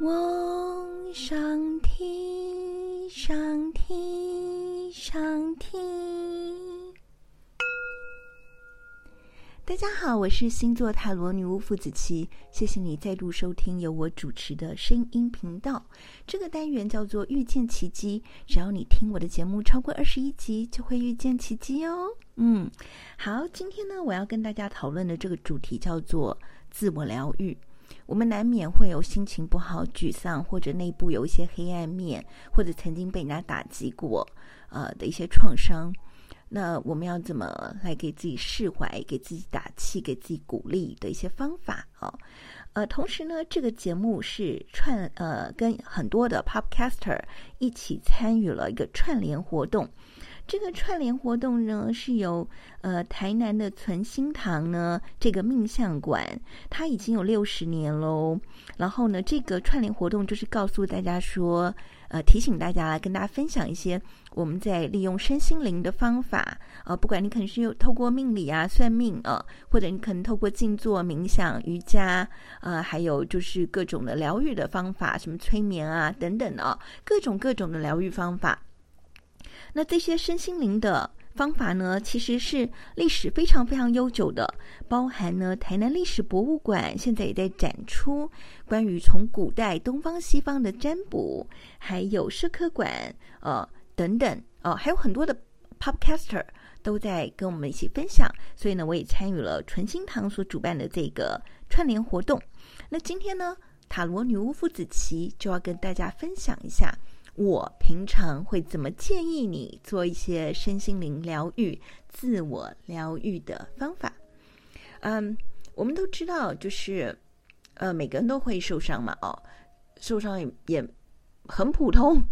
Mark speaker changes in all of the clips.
Speaker 1: 嗡，上提，上提，上提。大家好，我是星座塔罗女巫傅子琪，谢谢你再度收听由我主持的声音频道。这个单元叫做遇见奇迹，只要你听我的节目超过二十一集，就会遇见奇迹哦。嗯，好，今天呢，我要跟大家讨论的这个主题叫做自我疗愈。我们难免会有心情不好、沮丧，或者内部有一些黑暗面，或者曾经被人家打击过，呃的一些创伤。那我们要怎么来给自己释怀、给自己打气、给自己鼓励的一些方法啊？呃，同时呢，这个节目是串呃跟很多的 Podcaster 一起参与了一个串联活动。这个串联活动呢，是由呃台南的存心堂呢这个命相馆，它已经有六十年喽。然后呢，这个串联活动就是告诉大家说，呃，提醒大家来跟大家分享一些我们在利用身心灵的方法，呃，不管你可能是透过命理啊、算命啊，或者你可能透过静坐、冥想、瑜伽，呃，还有就是各种的疗愈的方法，什么催眠啊等等啊，各种各种的疗愈方法。那这些身心灵的方法呢，其实是历史非常非常悠久的，包含呢台南历史博物馆现在也在展出关于从古代东方西方的占卜，还有社科馆呃等等呃，还有很多的 Podcaster 都在跟我们一起分享，所以呢，我也参与了纯心堂所主办的这个串联活动。那今天呢，塔罗女巫傅子琪就要跟大家分享一下。我平常会怎么建议你做一些身心灵疗愈、自我疗愈的方法？嗯，我们都知道，就是呃，每个人都会受伤嘛，哦，受伤也也很普通。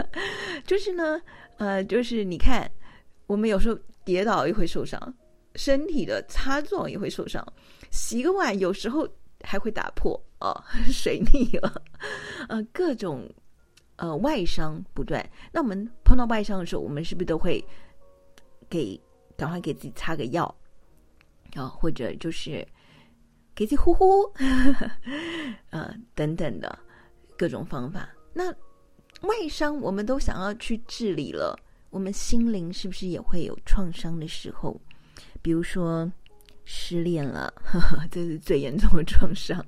Speaker 1: 就是呢，呃，就是你看，我们有时候跌倒也会受伤，身体的擦撞也会受伤，洗个碗有时候还会打破哦，水逆了，呃，各种。呃，外伤不断。那我们碰到外伤的时候，我们是不是都会给赶快给自己擦个药啊、或者就是给自己呼呼，呃，等等的各种方法。那外伤我们都想要去治理了，我们心灵是不是也会有创伤的时候？比如说失恋了，呵呵，这是最严重的创伤；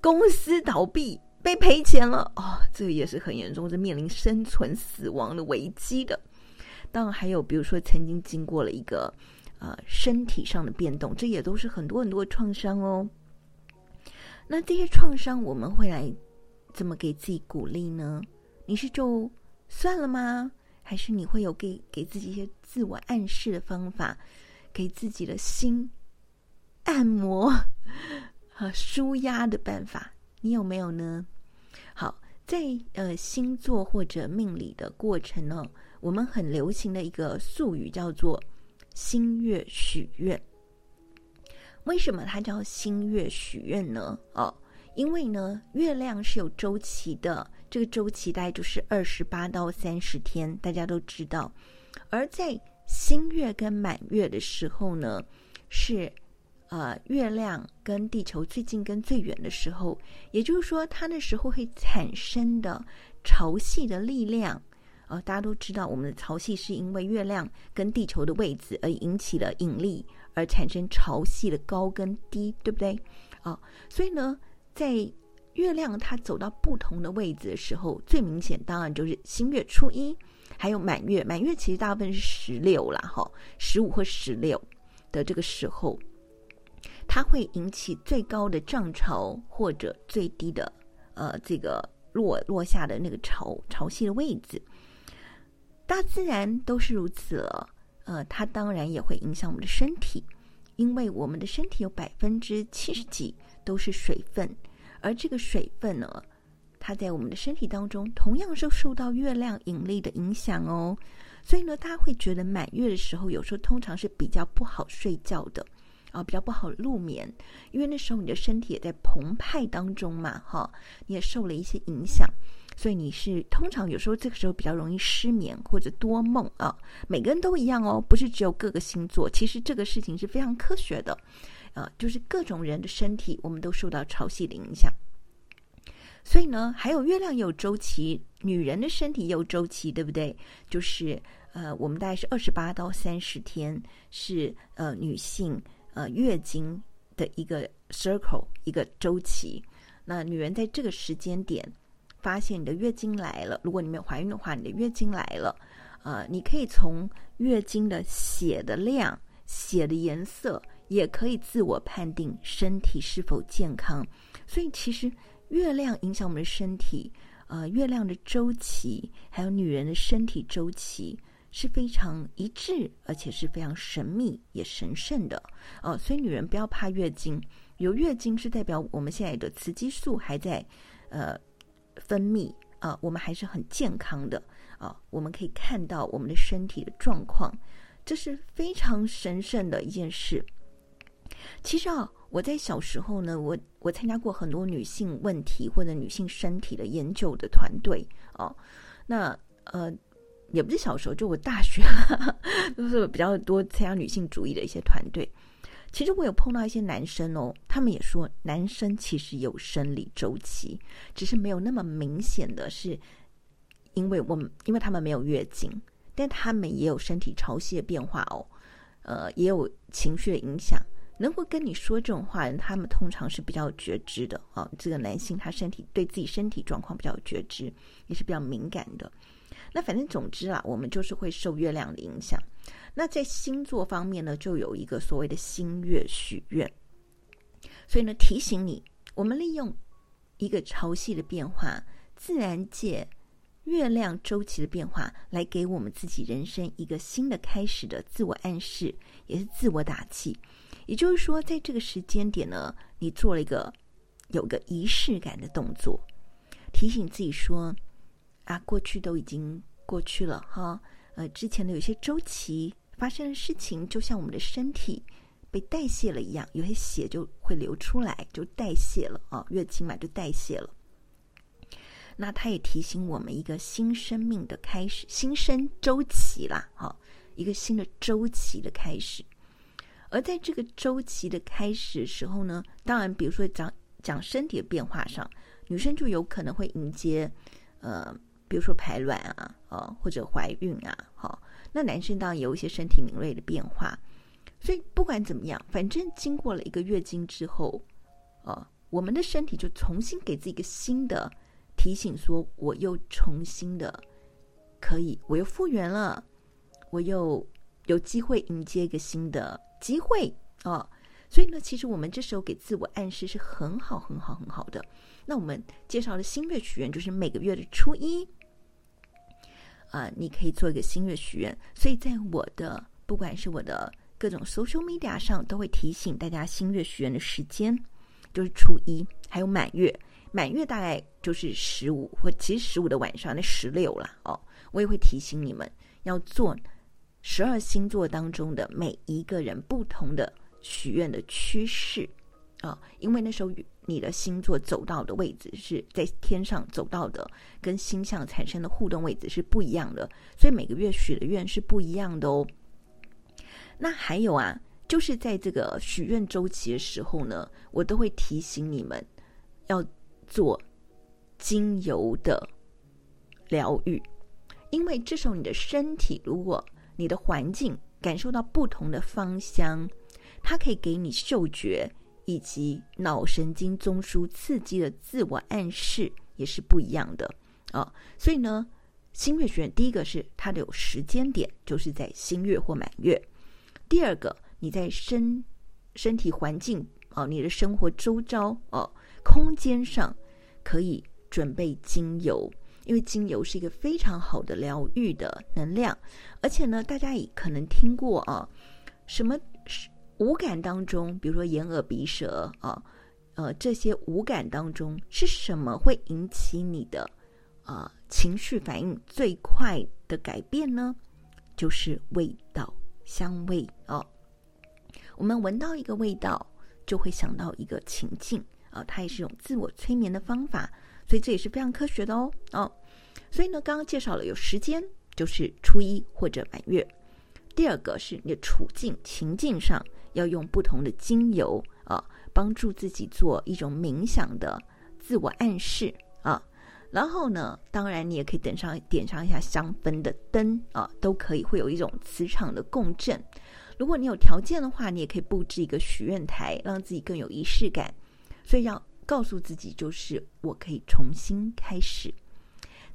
Speaker 1: 公司倒闭。被赔钱了哦，这个也是很严重，是面临生存死亡的危机的。当然还有，比如说曾经经过了一个呃身体上的变动，这也都是很多很多的创伤哦。那这些创伤我们会来怎么给自己鼓励呢？你是就算了吗？还是你会有给给自己一些自我暗示的方法，给自己的心按摩 和舒压的办法？你有没有呢？好，在呃星座或者命理的过程呢，我们很流行的一个术语叫做新月许愿。为什么它叫新月许愿呢？哦，因为呢，月亮是有周期的，这个周期大概就是二十八到三十天，大家都知道。而在新月跟满月的时候呢，是。呃，月亮跟地球最近跟最远的时候，也就是说，它那时候会产生的潮汐的力量，呃，大家都知道，我们的潮汐是因为月亮跟地球的位置而引起了引力，而产生潮汐的高跟低，对不对？啊、所以呢，在月亮它走到不同的位置的时候，最明显当然就是新月初一，还有满月，满月其实大部分是十六啦，哈，十五或十六的这个时候。它会引起最高的涨潮，或者最低的，呃，这个落落下的那个潮潮汐的位置。大自然都是如此了，呃，它当然也会影响我们的身体，因为我们的身体有百分之七十几都是水分，而这个水分呢，它在我们的身体当中同样是受到月亮引力的影响哦，所以呢，大家会觉得满月的时候，有时候通常是比较不好睡觉的。啊，比较不好入眠，因为那时候你的身体也在澎湃当中嘛，哈，你也受了一些影响，所以你是通常有时候这个时候比较容易失眠或者多梦啊。每个人都一样哦，不是只有各个星座，其实这个事情是非常科学的，啊，就是各种人的身体我们都受到潮汐的影响，所以呢，还有月亮有周期，女人的身体也有周期，对不对？就是呃，我们大概是二十八到三十天是呃女性呃月经的一个 circle 一个周期。那女人在这个时间点发现你的月经来了，如果你没有怀孕的话，你的月经来了，呃，你可以从月经的血的量、血的颜色，也可以自我判定身体是否健康。所以其实。月亮影响我们的身体，呃，月亮的周期还有女人的身体周期是非常一致，而且是非常神秘也神圣的哦。所以女人不要怕月经，有月经是代表我们现在的雌激素还在呃分泌啊，我们还是很健康的啊，我们可以看到我们的身体的状况，这是非常神圣的一件事。其实啊。我在小时候呢，我我参加过很多女性问题或者女性身体的研究的团队哦。那呃，也不是小时候，就我大学 都是比较多参加女性主义的一些团队。其实我有碰到一些男生哦，他们也说男生其实有生理周期，只是没有那么明显的是，因为我们因为他们没有月经，但他们也有身体潮汐的变化哦，呃，也有情绪的影响。能够跟你说这种话人，他们通常是比较觉知的啊。这个男性他身体对自己身体状况比较有觉知，也是比较敏感的。那反正总之啊，我们就是会受月亮的影响。那在星座方面呢，就有一个所谓的新月许愿。所以呢，提醒你，我们利用一个潮汐的变化、自然界月亮周期的变化，来给我们自己人生一个新的开始的自我暗示，也是自我打气。也就是说，在这个时间点呢，你做了一个有个仪式感的动作，提醒自己说：“啊，过去都已经过去了哈。呃，之前的有些周期发生的事情，就像我们的身体被代谢了一样，有些血就会流出来，就代谢了啊，月经嘛就代谢了。那它也提醒我们一个新生命的开始，新生周期啦，哈，一个新的周期的开始。”而在这个周期的开始的时候呢，当然，比如说讲讲身体的变化上，女生就有可能会迎接，呃，比如说排卵啊，呃，或者怀孕啊，好，那男生当然有一些身体敏锐的变化，所以不管怎么样，反正经过了一个月经之后，呃，我们的身体就重新给自己一个新的提醒，说我又重新的可以，我又复原了，我又有机会迎接一个新的。机会、哦，所以呢，其实我们这时候给自我暗示是很好、很好、很好的。那我们介绍的新月许愿就是每个月的初一啊、呃，你可以做一个新月许愿。所以在我的不管是我的各种 social media 上，都会提醒大家新月许愿的时间就是初一，还有满月。满月大概就是十五，或其实十五的晚上那十六了哦。我也会提醒你们要做。十二星座当中的每一个人不同的许愿的趋势啊，因为那时候你的星座走到的位置是在天上走到的，跟星象产生的互动位置是不一样的，所以每个月许的愿是不一样的哦。那还有啊，就是在这个许愿周期的时候呢，我都会提醒你们要做精油的疗愈，因为这时候你的身体如果你的环境感受到不同的芳香，它可以给你嗅觉以及脑神经中枢刺激的自我暗示也是不一样的。啊、所以呢，新月学院第一个是它的有时间点，就是在新月或满月；第二个，你在身身体环境啊、你的生活周遭哦，空间上可以准备精油。因为精油是一个非常好的疗愈的能量，而且呢，大家也可能听过啊，什么五感当中，比如说眼、耳、鼻、舌啊，呃，这些五感当中是什么会引起你的啊情绪反应最快的改变呢？就是味道、香味啊。我们闻到一个味道，就会想到一个情境啊，它也是一种自我催眠的方法。所以这也是非常科学的哦，哦，所以呢，刚刚介绍了有时间，就是初一或者满月。第二个是你的处境情境上要用不同的精油啊，帮助自己做一种冥想的自我暗示啊。然后呢，当然你也可以点上点上一下香氛的灯啊，都可以，会有一种磁场的共振。如果你有条件的话，你也可以布置一个许愿台，让自己更有仪式感。所以要告诉自己，就是我可以重新开始。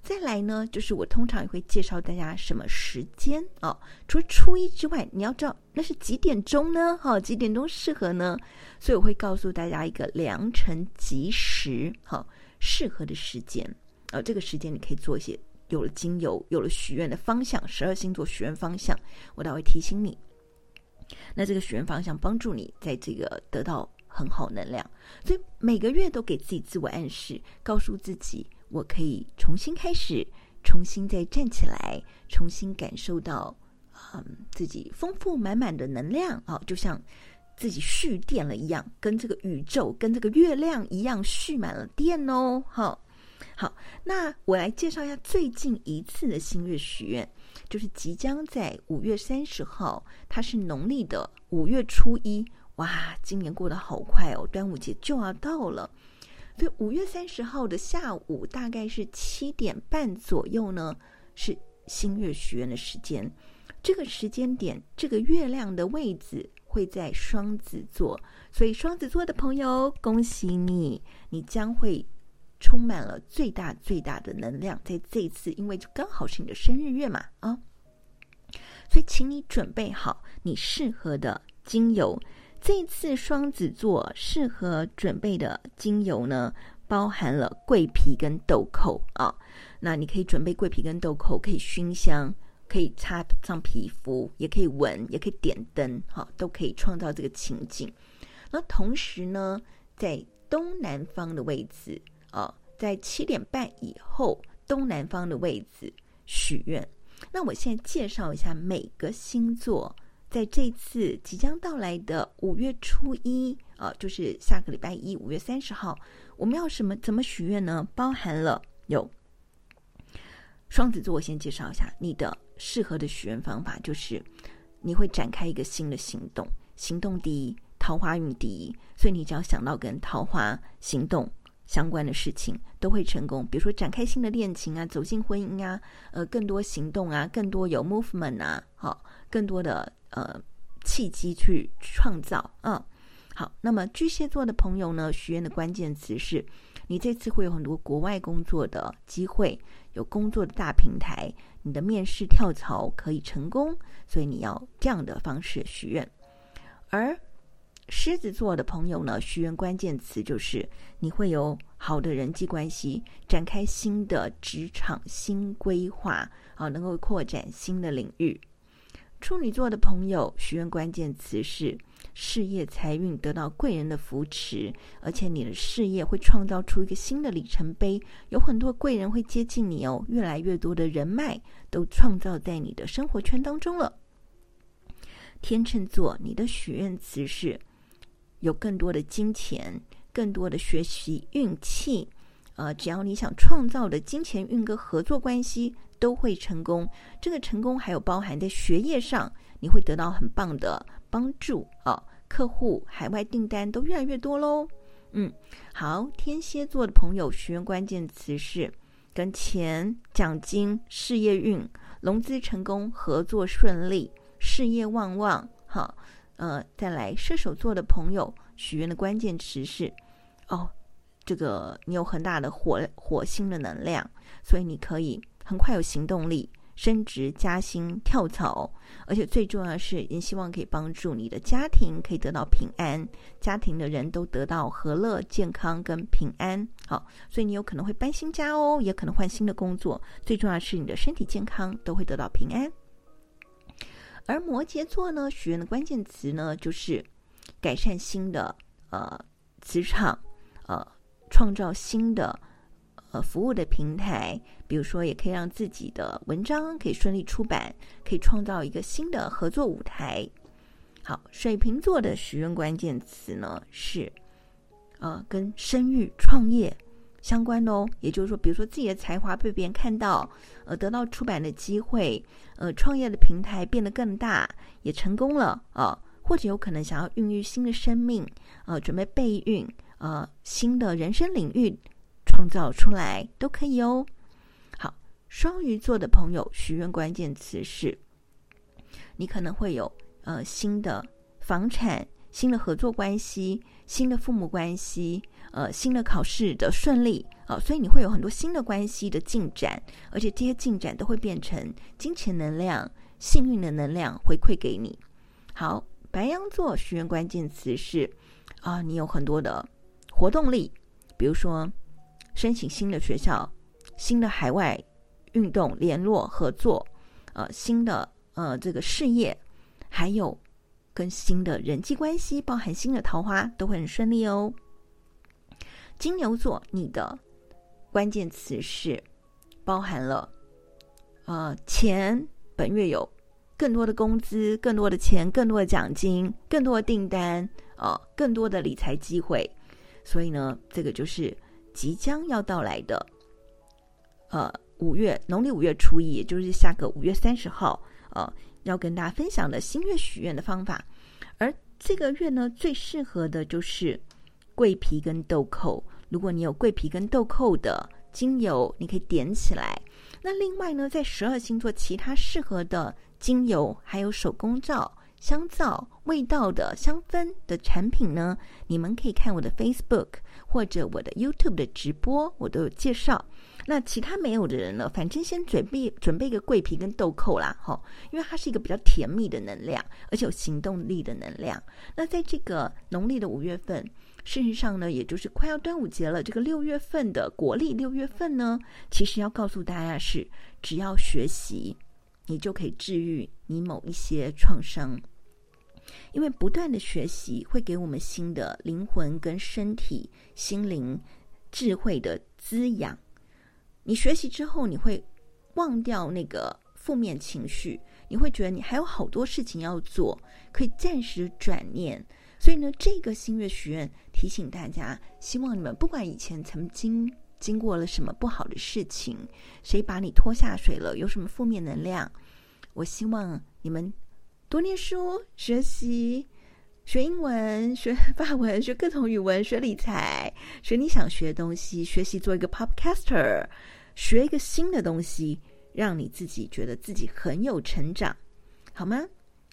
Speaker 1: 再来呢，就是我通常也会介绍大家什么时间哦？除了初一之外，你要知道那是几点钟呢？哈，几点钟适合呢？所以我会告诉大家一个良辰吉时，哈，适合的时间。呃，这个时间你可以做一些，有了精油，有了许愿的方向，十二星座许愿方向，我都会提醒你。那这个许愿方向帮助你在这个得到很好能量，所以每个月都给自己自我暗示，告诉自己我可以重新开始，重新再站起来，重新感受到嗯自己丰富满满的能量哦，就像自己蓄电了一样，跟这个宇宙跟这个月亮一样蓄满了电哦，好。好，那我来介绍一下最近一次的新月许愿，就是即将在五月三十号，它是农历的五月初一。哇，今年过得好快哦，端午节就要到了。所以五月三十号的下午，大概是七点半左右呢，是新月许愿的时间。这个时间点，这个月亮的位置会在双子座，所以双子座的朋友，恭喜你，你将会。充满了最大最大的能量，在这一次，因为就刚好是你的生日月嘛，啊，所以请你准备好你适合的精油。这次双子座适合准备的精油呢，包含了桂皮跟豆蔻啊。那你可以准备桂皮跟豆蔻，可以熏香，可以擦上皮肤，也可以闻，也可以点灯，哈、都可以创造这个情景。那同时呢，在东南方的位置。啊，在七点半以后，东南方的位置许愿。那我现在介绍一下每个星座，在这次即将到来的五月初一呃，就是下个礼拜一，五月三十号，我们要什么怎么许愿呢？包含了有双子座，我先介绍一下你的适合的许愿方法，就是你会展开一个新的行动，行动第一，桃花运第一，所以你只要想到跟桃花行动。相关的事情都会成功，比如说展开新的恋情啊，走进婚姻啊，呃，更多行动啊，更多有 movement 啊，好，更多的呃契机去创造，嗯，好。那么巨蟹座的朋友呢，许愿的关键词是，你这次会有很多国外工作的机会，有工作的大平台，你的面试跳槽可以成功，所以你要这样的方式许愿，而。狮子座的朋友呢，许愿关键词就是你会有好的人际关系，展开新的职场新规划啊，能够扩展新的领域。处女座的朋友许愿关键词是事业财运得到贵人的扶持，而且你的事业会创造出一个新的里程碑，有很多贵人会接近你哦，越来越多的人脉都创造在你的生活圈当中了。天秤座，你的许愿词是。有更多的金钱，更多的学习运气，呃，只要你想创造的金钱运跟合作关系都会成功。这个成功还有包含在学业上，你会得到很棒的帮助啊、客户海外订单都越来越多喽。嗯，好，天蝎座的朋友学员关键词是跟钱、奖金、事业运、融资成功、合作顺利、事业旺旺，哈。呃，再来射手座的朋友许愿的关键词是，哦，这个你有很大的火火星的能量，所以你可以很快有行动力，升职加薪跳槽，而且最重要的是，你希望可以帮助你的家庭可以得到平安，家庭的人都得到和乐、健康跟平安。好，所以你有可能会搬新家哦，也可能换新的工作，最重要的是你的身体健康都会得到平安。而摩羯座呢，许愿的关键词呢，就是改善新的呃磁场，呃，创造新的呃服务的平台，比如说，也可以让自己的文章可以顺利出版，可以创造一个新的合作舞台。好，水瓶座的许愿关键词呢是呃跟生育创业。相关的哦，也就是说，比如说自己的才华被别人看到，呃，得到出版的机会，呃，创业的平台变得更大，也成功了啊、呃，或者有可能想要孕育新的生命，呃，准备备孕，呃，新的人生领域创造出来都可以哦。好，双鱼座的朋友许愿关键词是：你可能会有呃新的房产、新的合作关系、新的父母关系、呃新的考试的顺利啊、所以你会有很多新的关系的进展，而且这些进展都会变成金钱能量、幸运的能量回馈给你。好。白羊座许愿关键词是啊，你有很多的活动力，比如说申请新的学校、新的海外运动联络合作，呃，新的呃这个事业，还有跟新的人际关系，包含新的桃花，都会很顺利哦。金牛座，你的关键词是包含了呃钱，本月有。更多的工资，更多的钱，更多的奖金，更多的订单，呃，更多的理财机会。所以呢，这个就是即将要到来的，呃，五月农历五月初一，也就是下个五月三十号，呃，要跟大家分享的新月许愿的方法。而这个月呢，最适合的就是桂皮跟豆蔻。如果你有桂皮跟豆蔻的精油，你可以点起来。那另外呢，在十二星座其他适合的。精油还有手工皂、香皂、味道的香氛的产品呢，你们可以看我的 Facebook 或者我的 YouTube 的直播，我都有介绍。那其他没有的人呢，反正先准备准备一个桂皮跟豆蔻啦，哈，因为它是一个比较甜蜜的能量，而且有行动力的能量。那在这个农历的五月份，事实上呢，也就是快要端午节了，这个六月份的国历六月份呢，其实要告诉大家是，只要学习。你就可以治愈你某一些创伤，因为不断的学习会给我们新的灵魂跟身体、心灵、智慧的滋养。你学习之后，你会忘掉那个负面情绪，你会觉得你还有好多事情要做，可以暂时转念。所以呢，这个新月许愿提醒大家，希望你们不管以前曾经。经过了什么不好的事情？谁把你拖下水了？有什么负面能量？我希望你们多念书、学习、学英文、学法文、学各种语文、学理财、学你想学的东西，学习做一个 podcaster，学一个新的东西，让你自己觉得自己很有成长，好吗？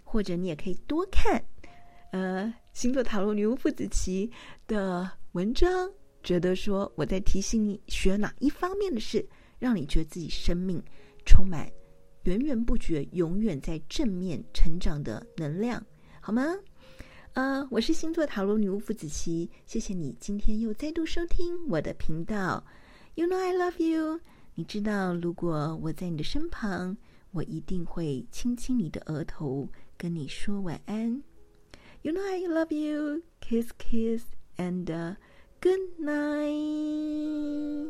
Speaker 1: 或者你也可以多看，呃，星座塔罗女巫傅子綺的文章。觉得说我在提醒你学哪一方面的事，让你觉得自己生命充满源源不绝、永远在正面成长的能量，好吗？呃，我是星座塔罗女巫傅子綺，谢谢你今天又再度收听我的频道。You know I love you，你知道如果我在你的身旁我一定会亲亲你的额头跟你说晚安 you know i love you kiss kiss and good night